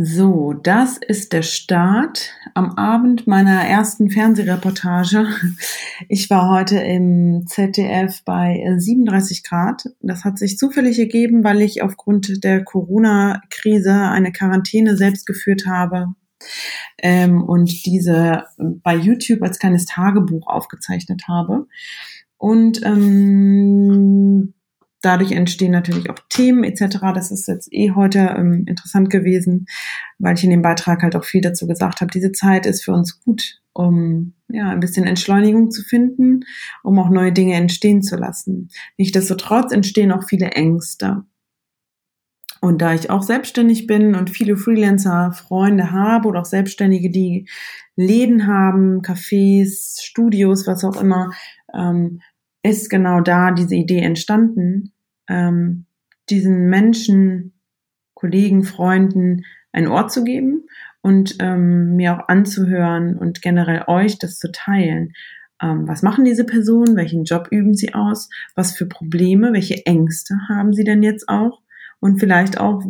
So, das ist der Start am Abend meiner ersten Fernsehreportage. Ich war heute im ZDF bei 37 Grad. Das hat sich zufällig ergeben, weil ich aufgrund der Corona-Krise eine Quarantäne selbst geführt habe ähm, und diese bei YouTube als kleines Tagebuch aufgezeichnet habe. Und ähm, dadurch entstehen natürlich auch Themen etc. Das ist jetzt eh heute ähm, interessant gewesen, weil ich in dem Beitrag halt auch viel dazu gesagt habe. Diese Zeit ist für uns gut, um ja ein bisschen Entschleunigung zu finden, um auch neue Dinge entstehen zu lassen. Nichtsdestotrotz entstehen auch viele Ängste. Und da ich auch selbstständig bin und viele Freelancer, Freunde habe oder auch Selbstständige, die Läden haben, Cafés, Studios, was auch immer, ähm, ist genau da diese Idee entstanden, ähm, diesen Menschen, Kollegen, Freunden ein Ort zu geben und ähm, mir auch anzuhören und generell euch das zu teilen. Ähm, was machen diese Personen? Welchen Job üben sie aus? Was für Probleme? Welche Ängste haben sie denn jetzt auch? Und vielleicht auch,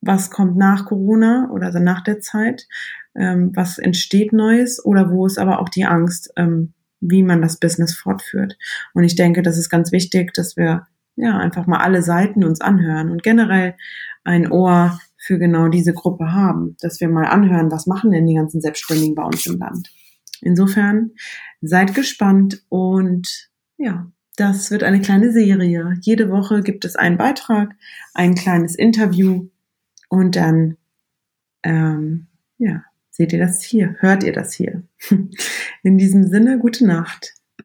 was kommt nach Corona oder also nach der Zeit? Ähm, was entsteht Neues? Oder wo ist aber auch die Angst, ähm, wie man das Business fortführt. Und ich denke, das ist ganz wichtig, dass wir ja einfach mal alle Seiten uns anhören und generell ein Ohr für genau diese Gruppe haben, dass wir mal anhören, was machen denn die ganzen Selbstständigen bei uns im Land. Insofern seid gespannt und ja, das wird eine kleine Serie. Jede Woche gibt es einen Beitrag, ein kleines Interview und dann ähm, ja, Seht ihr das hier? Hört ihr das hier? In diesem Sinne, gute Nacht.